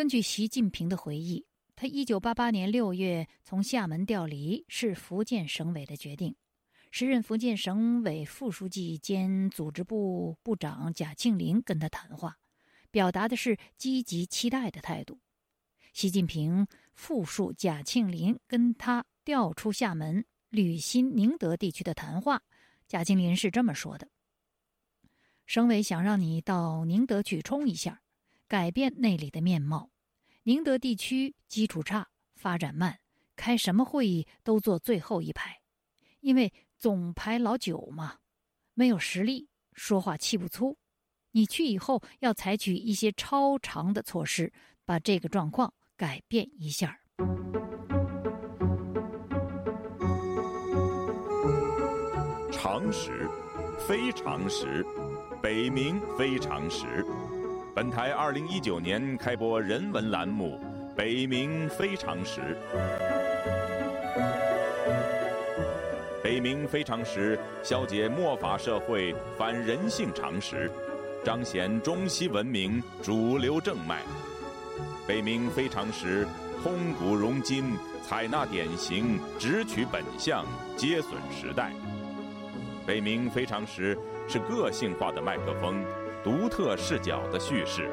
根据习近平的回忆，他一九八八年六月从厦门调离是福建省委的决定。时任福建省委副书记兼组织部部长贾庆林跟他谈话，表达的是积极期待的态度。习近平复述贾庆林跟他调出厦门、履新、宁德地区的谈话，贾庆林是这么说的：“省委想让你到宁德去冲一下，改变那里的面貌。宁德地区基础差，发展慢，开什么会议都坐最后一排，因为。”总排老九嘛，没有实力，说话气不粗。你去以后要采取一些超常的措施，把这个状况改变一下。常识，非常识，北冥非常识。本台二零一九年开播人文栏目《北冥非常时》。北冥非常时，消解末法社会反人性常识，彰显中西文明主流正脉。北冥非常时，通古融今，采纳典型，直取本相，接损时代。北冥非常时是个性化的麦克风，独特视角的叙事。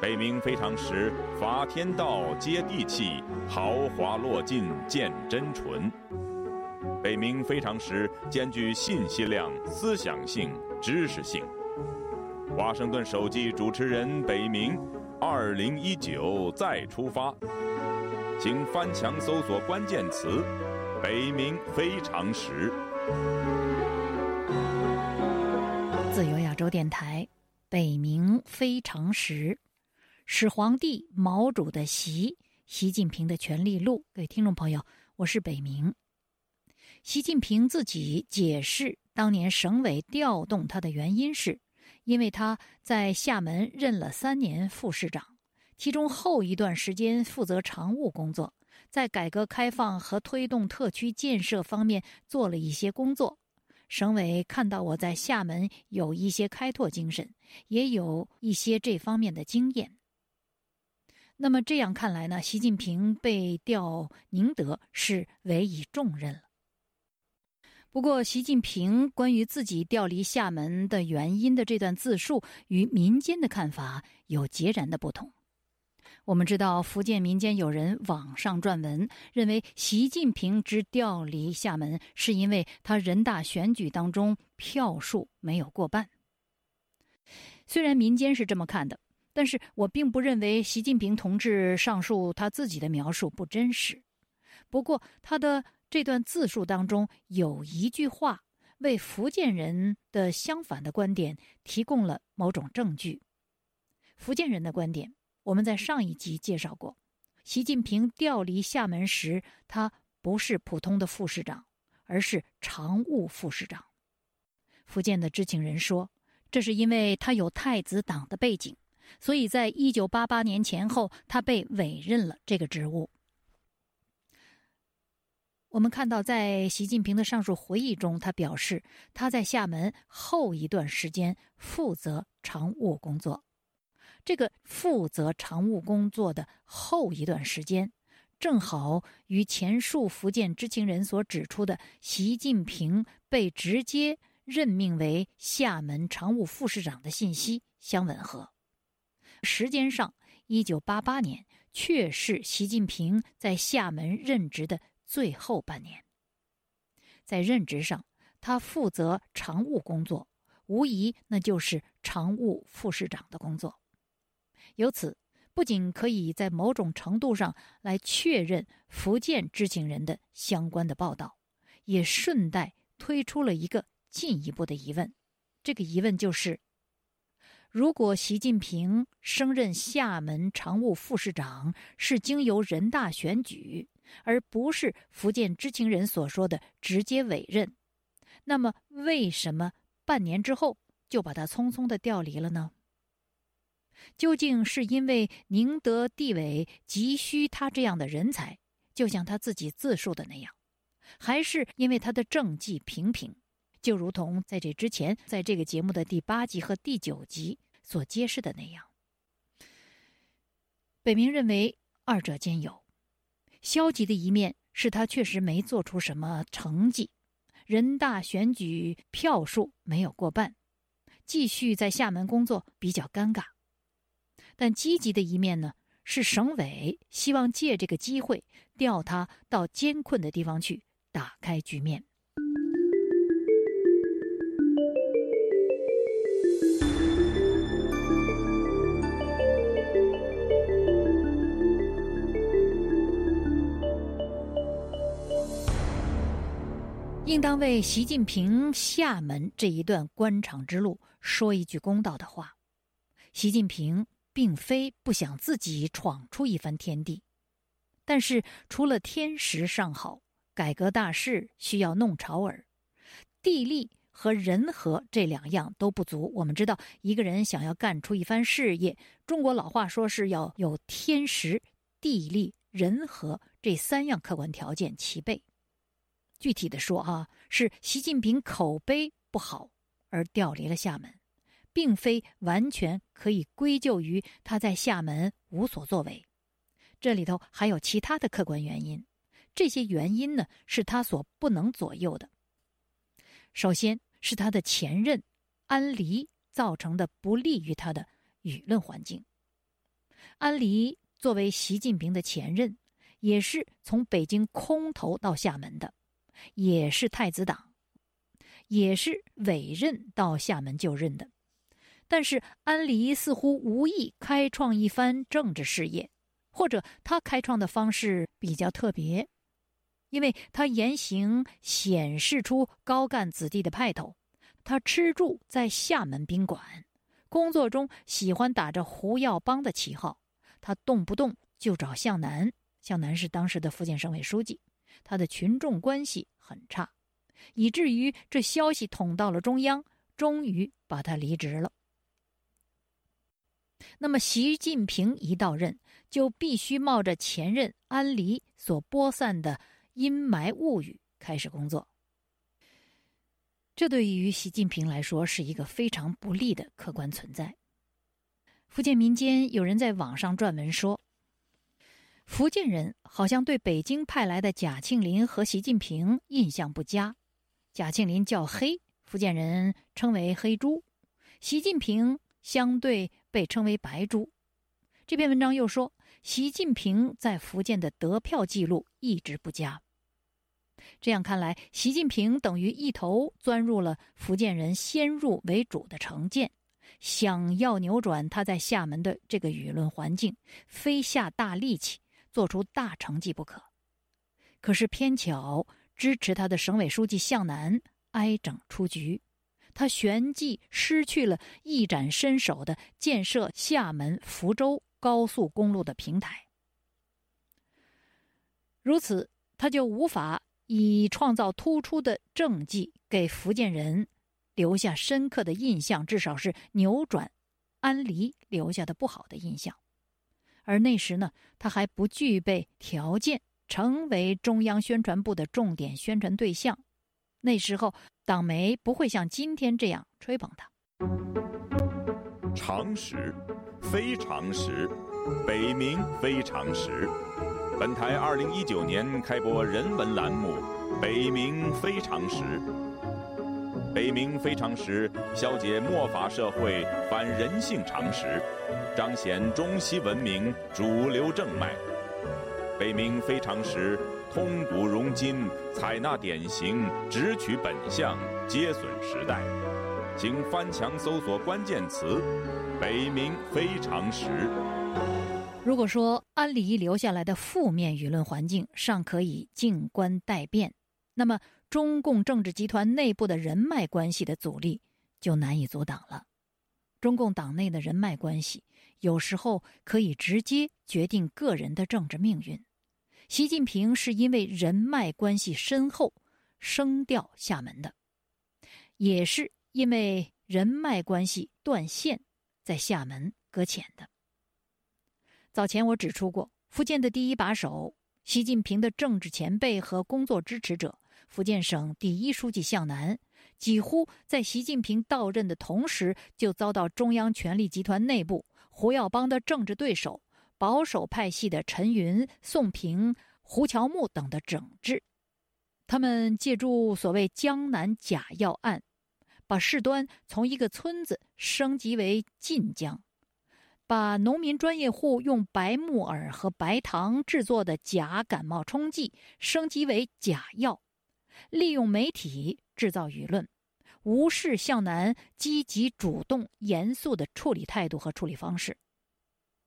北冥非常时，法天道接地气，豪华落尽见真纯。北冥非常时兼具信息量、思想性、知识性。华盛顿首季主持人北冥，二零一九再出发，请翻墙搜索关键词“北冥非常时”。自由亚洲电台，北冥非常时，始皇帝毛主的习，习近平的权力录。各位听众朋友，我是北冥。习近平自己解释，当年省委调动他的原因是，因为他在厦门任了三年副市长，其中后一段时间负责常务工作，在改革开放和推动特区建设方面做了一些工作。省委看到我在厦门有一些开拓精神，也有一些这方面的经验。那么这样看来呢，习近平被调宁德是委以重任了。不过，习近平关于自己调离厦门的原因的这段自述，与民间的看法有截然的不同。我们知道，福建民间有人网上撰文，认为习近平之调离厦门，是因为他人大选举当中票数没有过半。虽然民间是这么看的，但是我并不认为习近平同志上述他自己的描述不真实。不过，他的。这段自述当中有一句话，为福建人的相反的观点提供了某种证据。福建人的观点，我们在上一集介绍过。习近平调离厦门时，他不是普通的副市长，而是常务副市长。福建的知情人说，这是因为他有太子党的背景，所以在一九八八年前后，他被委任了这个职务。我们看到，在习近平的上述回忆中，他表示他在厦门后一段时间负责常务工作。这个负责常务工作的后一段时间，正好与前述福建知情人所指出的习近平被直接任命为厦门常务副市长的信息相吻合。时间上，一九八八年确是习近平在厦门任职的。最后半年，在任职上，他负责常务工作，无疑那就是常务副市长的工作。由此，不仅可以在某种程度上来确认福建知情人的相关的报道，也顺带推出了一个进一步的疑问。这个疑问就是：如果习近平升任厦门常务副市长是经由人大选举。而不是福建知情人所说的直接委任，那么为什么半年之后就把他匆匆的调离了呢？究竟是因为宁德地委急需他这样的人才，就像他自己自述的那样，还是因为他的政绩平平？就如同在这之前，在这个节目的第八集和第九集所揭示的那样。北明认为二者兼有。消极的一面是他确实没做出什么成绩，人大选举票数没有过半，继续在厦门工作比较尴尬。但积极的一面呢，是省委希望借这个机会调他到艰困的地方去，打开局面。应当为习近平厦门这一段官场之路说一句公道的话：习近平并非不想自己闯出一番天地，但是除了天时尚好，改革大事需要弄潮儿，地利和人和这两样都不足。我们知道，一个人想要干出一番事业，中国老话说是要有天时、地利、人和这三样客观条件齐备。具体的说，啊，是习近平口碑不好而调离了厦门，并非完全可以归咎于他在厦门无所作为。这里头还有其他的客观原因，这些原因呢是他所不能左右的。首先是他的前任安黎造成的不利于他的舆论环境。安黎作为习近平的前任，也是从北京空投到厦门的。也是太子党，也是委任到厦门就任的，但是安黎似乎无意开创一番政治事业，或者他开创的方式比较特别，因为他言行显示出高干子弟的派头。他吃住在厦门宾馆，工作中喜欢打着胡耀邦的旗号，他动不动就找向南，向南是当时的福建省委书记。他的群众关系很差，以至于这消息捅到了中央，终于把他离职了。那么，习近平一到任，就必须冒着前任安黎所播散的阴霾物语开始工作。这对于习近平来说是一个非常不利的客观存在。福建民间有人在网上撰文说。福建人好像对北京派来的贾庆林和习近平印象不佳。贾庆林叫黑，福建人称为黑猪；习近平相对被称为白猪。这篇文章又说，习近平在福建的得票记录一直不佳。这样看来，习近平等于一头钻入了福建人先入为主的成见，想要扭转他在厦门的这个舆论环境，非下大力气。做出大成绩不可，可是偏巧支持他的省委书记向南挨整出局，他旋即失去了一展身手的建设厦门福州高速公路的平台。如此，他就无法以创造突出的政绩给福建人留下深刻的印象，至少是扭转安黎留下的不好的印象。而那时呢，他还不具备条件成为中央宣传部的重点宣传对象。那时候，党媒不会像今天这样吹捧他。常识，非常识，北冥非常识。本台二零一九年开播人文栏目《北冥非常识》。北冥非常识，消解末法社会反人性常识，彰显中西文明主流正脉。北冥非常时，通古融今，采纳典型，直取本相，皆损时代。请翻墙搜索关键词“北冥非常时”。如果说安黎留下来的负面舆论环境尚可以静观待变，那么。中共政治集团内部的人脉关系的阻力就难以阻挡了。中共党内的人脉关系有时候可以直接决定个人的政治命运。习近平是因为人脉关系深厚升调厦门的，也是因为人脉关系断线在厦门搁浅的。早前我指出过，福建的第一把手，习近平的政治前辈和工作支持者。福建省第一书记向南，几乎在习近平到任的同时，就遭到中央权力集团内部胡耀邦的政治对手保守派系的陈云、宋平、胡乔木等的整治。他们借助所谓“江南假药案”，把事端从一个村子升级为晋江，把农民专业户用白木耳和白糖制作的假感冒冲剂升级为假药，利用媒体制造舆论，无视向南积极主动、严肃的处理态度和处理方式。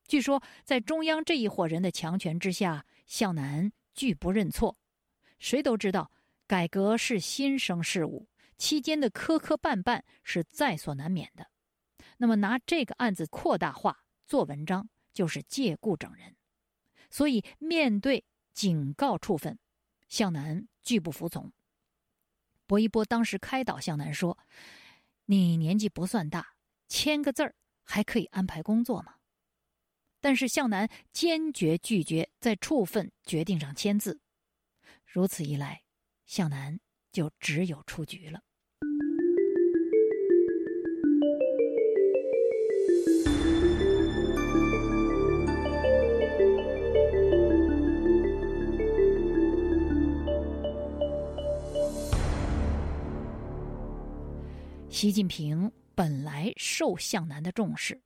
据说，在中央这一伙人的强权之下，向南拒不认错。谁都知道，改革是新生事物，期间的磕磕绊绊是在所难免的。那么，拿这个案子扩大化做文章，就是借故整人。所以，面对警告处分，向南拒不服从。薄一波当时开导向南说：“你年纪不算大，签个字儿还可以安排工作吗？”但是向南坚决拒绝在处分决定上签字。如此一来，向南就只有出局了。习近平本来受向南的重视，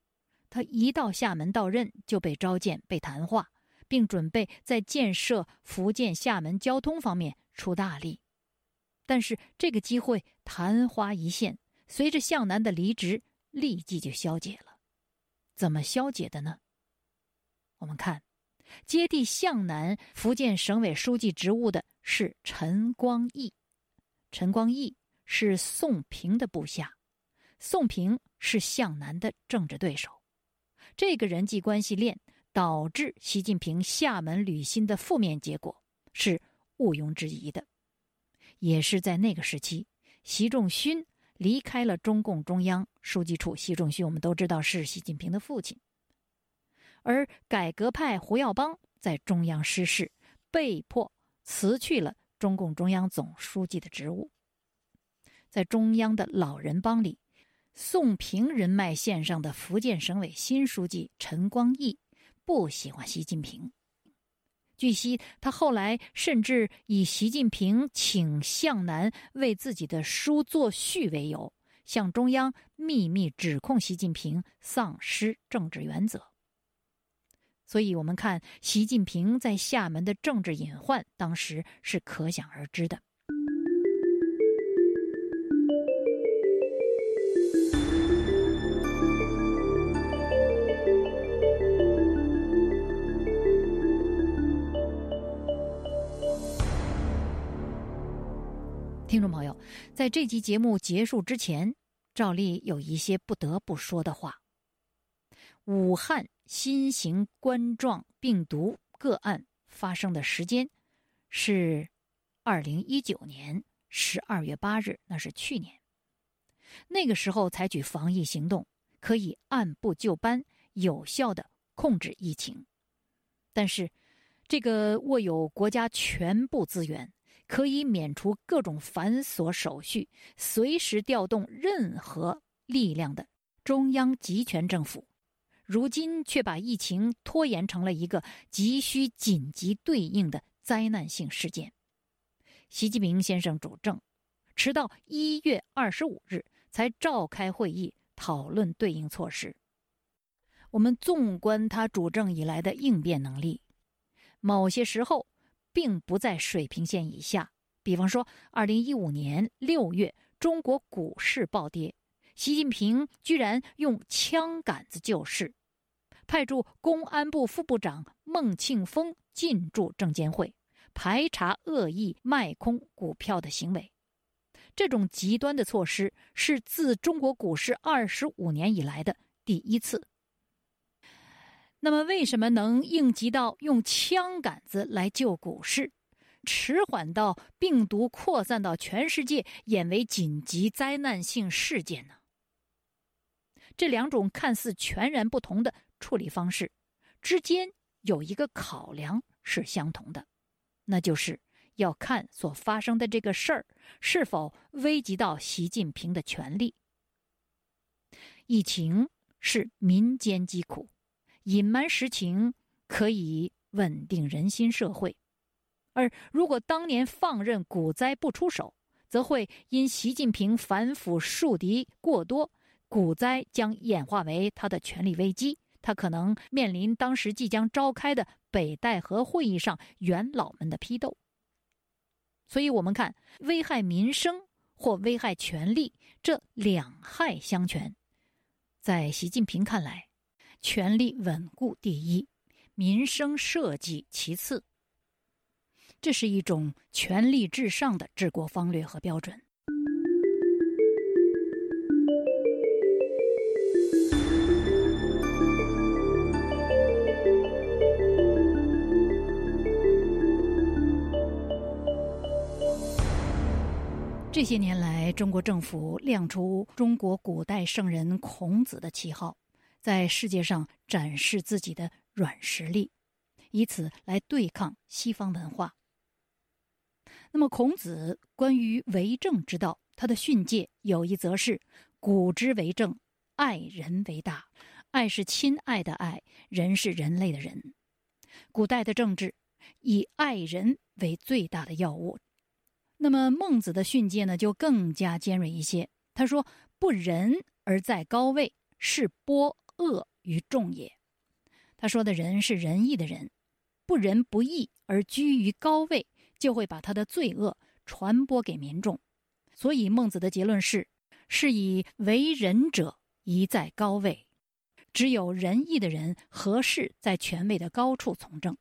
他一到厦门到任就被召见、被谈话。并准备在建设福建厦门交通方面出大力，但是这个机会昙花一现，随着向南的离职，立即就消解了。怎么消解的呢？我们看，接替向南福建省委书记职务的是陈光义。陈光义是宋平的部下，宋平是向南的政治对手，这个人际关系链。导致习近平厦门履新的负面结果是毋庸置疑的，也是在那个时期，习仲勋离开了中共中央书记处。习仲勋我们都知道是习近平的父亲，而改革派胡耀邦在中央失势，被迫辞去了中共中央总书记的职务。在中央的老人帮里，宋平人脉线上的福建省委新书记陈光义。不喜欢习近平。据悉，他后来甚至以习近平请向南为自己的书作序为由，向中央秘密指控习近平丧失政治原则。所以，我们看习近平在厦门的政治隐患，当时是可想而知的。听众朋友，在这集节目结束之前，照例有一些不得不说的话。武汉新型冠状病毒个案发生的时间是二零一九年十二月八日，那是去年。那个时候采取防疫行动，可以按部就班、有效的控制疫情。但是，这个握有国家全部资源。可以免除各种繁琐手续，随时调动任何力量的中央集权政府，如今却把疫情拖延成了一个急需紧急对应的灾难性事件。习近平先生主政，迟到一月二十五日才召开会议讨论对应措施。我们纵观他主政以来的应变能力，某些时候。并不在水平线以下。比方说，二零一五年六月，中国股市暴跌，习近平居然用枪杆子救市，派驻公安部副部长孟庆峰进驻证监会，排查恶意卖空股票的行为。这种极端的措施是自中国股市二十五年以来的第一次。那么，为什么能应急到用枪杆子来救股市，迟缓到病毒扩散到全世界演为紧急灾难性事件呢？这两种看似全然不同的处理方式之间有一个考量是相同的，那就是要看所发生的这个事儿是否危及到习近平的权利。疫情是民间疾苦。隐瞒实情可以稳定人心社会；而如果当年放任股灾不出手，则会因习近平反腐树敌过多，股灾将演化为他的权力危机。他可能面临当时即将召开的北戴河会议上元老们的批斗。所以，我们看危害民生或危害权力这两害相权，在习近平看来，权力稳固第一，民生社稷其次。这是一种权力至上的治国方略和标准。这些年来，中国政府亮出中国古代圣人孔子的旗号，在世界上展示自己的软实力，以此来对抗西方文化。那么，孔子关于为政之道，他的训诫有一则是：“古之为政，爱人为大。爱是亲爱的爱，人是人类的人。古代的政治以爱人为最大的要务。”那么孟子的训诫呢，就更加尖锐一些。他说：“不仁而在高位，是播恶于众也。”他说的人是仁义的人，不仁不义而居于高位，就会把他的罪恶传播给民众。所以孟子的结论是：是以为仁者宜在高位，只有仁义的人合适在权位的高处从政。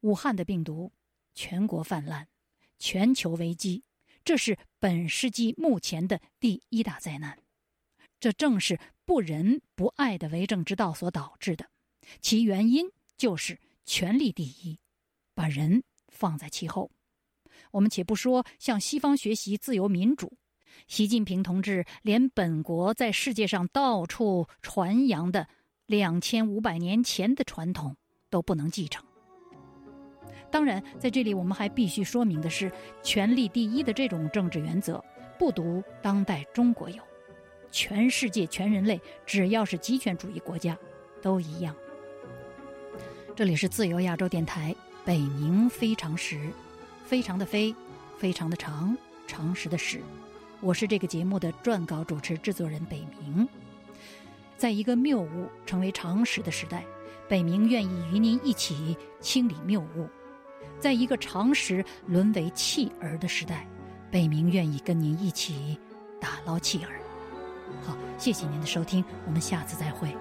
武汉的病毒，全国泛滥。全球危机，这是本世纪目前的第一大灾难。这正是不仁不爱的为政之道所导致的，其原因就是权力第一，把人放在其后。我们且不说向西方学习自由民主，习近平同志连本国在世界上到处传扬的两千五百年前的传统都不能继承。当然，在这里我们还必须说明的是，权力第一的这种政治原则不独当代中国有，全世界全人类只要是极权主义国家都一样。这里是自由亚洲电台北冥非常时，非常的非，非常的长，常识的史，我是这个节目的撰稿主持制作人北冥。在一个谬误成为常识的时代，北冥愿意与您一起清理谬误。在一个常识沦为弃儿的时代，北冥愿意跟您一起打捞弃儿。好，谢谢您的收听，我们下次再会。